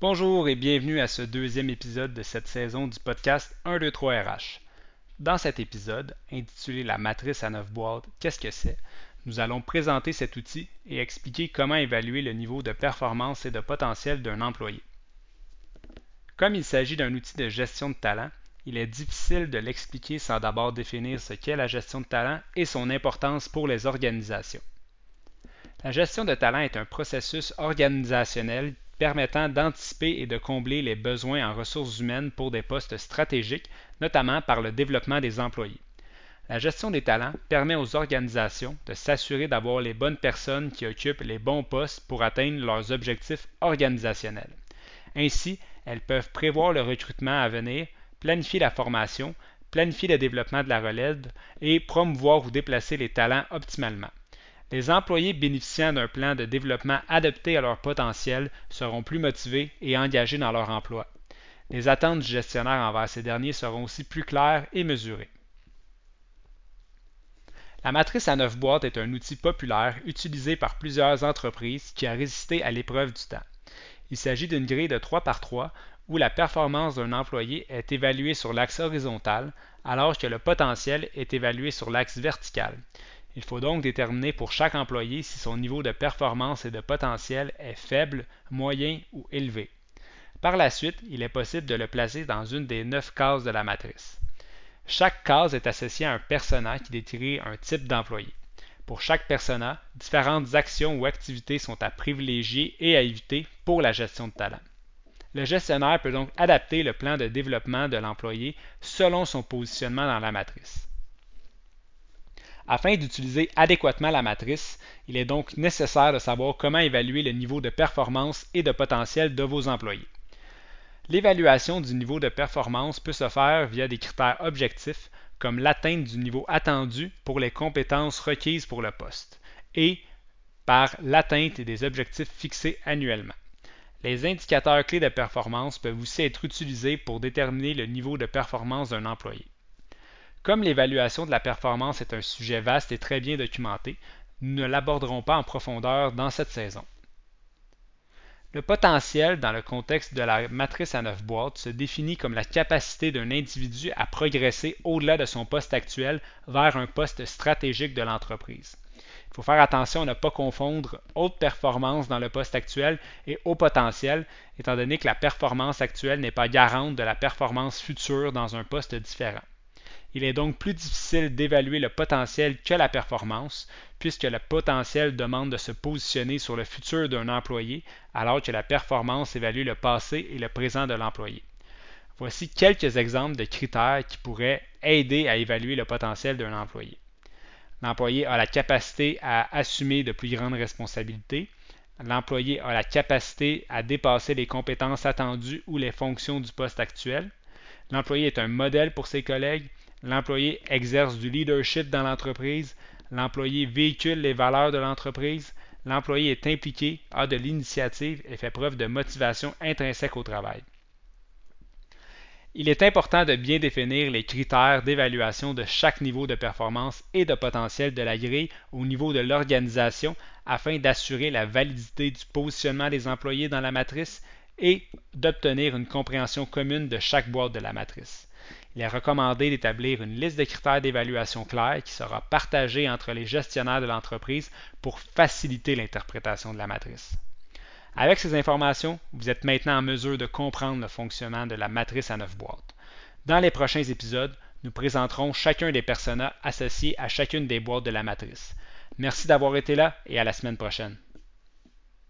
Bonjour et bienvenue à ce deuxième épisode de cette saison du podcast 1, 2, 3 RH. Dans cet épisode, intitulé La matrice à 9 boîtes, qu'est-ce que c'est? Nous allons présenter cet outil et expliquer comment évaluer le niveau de performance et de potentiel d'un employé. Comme il s'agit d'un outil de gestion de talent, il est difficile de l'expliquer sans d'abord définir ce qu'est la gestion de talent et son importance pour les organisations. La gestion de talent est un processus organisationnel permettant d'anticiper et de combler les besoins en ressources humaines pour des postes stratégiques, notamment par le développement des employés. La gestion des talents permet aux organisations de s'assurer d'avoir les bonnes personnes qui occupent les bons postes pour atteindre leurs objectifs organisationnels. Ainsi, elles peuvent prévoir le recrutement à venir, planifier la formation, planifier le développement de la relève et promouvoir ou déplacer les talents optimalement. Les employés bénéficiant d'un plan de développement adapté à leur potentiel seront plus motivés et engagés dans leur emploi. Les attentes du gestionnaire envers ces derniers seront aussi plus claires et mesurées. La matrice à neuf boîtes est un outil populaire utilisé par plusieurs entreprises qui a résisté à l'épreuve du temps. Il s'agit d'une grille de 3 par 3 où la performance d'un employé est évaluée sur l'axe horizontal alors que le potentiel est évalué sur l'axe vertical. Il faut donc déterminer pour chaque employé si son niveau de performance et de potentiel est faible, moyen ou élevé. Par la suite, il est possible de le placer dans une des neuf cases de la matrice. Chaque case est associée à un persona qui décrit un type d'employé. Pour chaque persona, différentes actions ou activités sont à privilégier et à éviter pour la gestion de talent. Le gestionnaire peut donc adapter le plan de développement de l'employé selon son positionnement dans la matrice. Afin d'utiliser adéquatement la matrice, il est donc nécessaire de savoir comment évaluer le niveau de performance et de potentiel de vos employés. L'évaluation du niveau de performance peut se faire via des critères objectifs comme l'atteinte du niveau attendu pour les compétences requises pour le poste et par l'atteinte des objectifs fixés annuellement. Les indicateurs clés de performance peuvent aussi être utilisés pour déterminer le niveau de performance d'un employé. Comme l'évaluation de la performance est un sujet vaste et très bien documenté, nous ne l'aborderons pas en profondeur dans cette saison. Le potentiel dans le contexte de la matrice à neuf boîtes se définit comme la capacité d'un individu à progresser au-delà de son poste actuel vers un poste stratégique de l'entreprise. Il faut faire attention à ne pas confondre haute performance dans le poste actuel et haut potentiel, étant donné que la performance actuelle n'est pas garante de la performance future dans un poste différent. Il est donc plus difficile d'évaluer le potentiel que la performance, puisque le potentiel demande de se positionner sur le futur d'un employé, alors que la performance évalue le passé et le présent de l'employé. Voici quelques exemples de critères qui pourraient aider à évaluer le potentiel d'un employé. L'employé a la capacité à assumer de plus grandes responsabilités. L'employé a la capacité à dépasser les compétences attendues ou les fonctions du poste actuel. L'employé est un modèle pour ses collègues. L'employé exerce du leadership dans l'entreprise. L'employé véhicule les valeurs de l'entreprise. L'employé est impliqué, a de l'initiative et fait preuve de motivation intrinsèque au travail. Il est important de bien définir les critères d'évaluation de chaque niveau de performance et de potentiel de la grille au niveau de l'organisation afin d'assurer la validité du positionnement des employés dans la matrice et d'obtenir une compréhension commune de chaque boîte de la matrice. Il est recommandé d'établir une liste de critères d'évaluation claire qui sera partagée entre les gestionnaires de l'entreprise pour faciliter l'interprétation de la matrice. Avec ces informations, vous êtes maintenant en mesure de comprendre le fonctionnement de la matrice à neuf boîtes. Dans les prochains épisodes, nous présenterons chacun des personas associés à chacune des boîtes de la matrice. Merci d'avoir été là et à la semaine prochaine.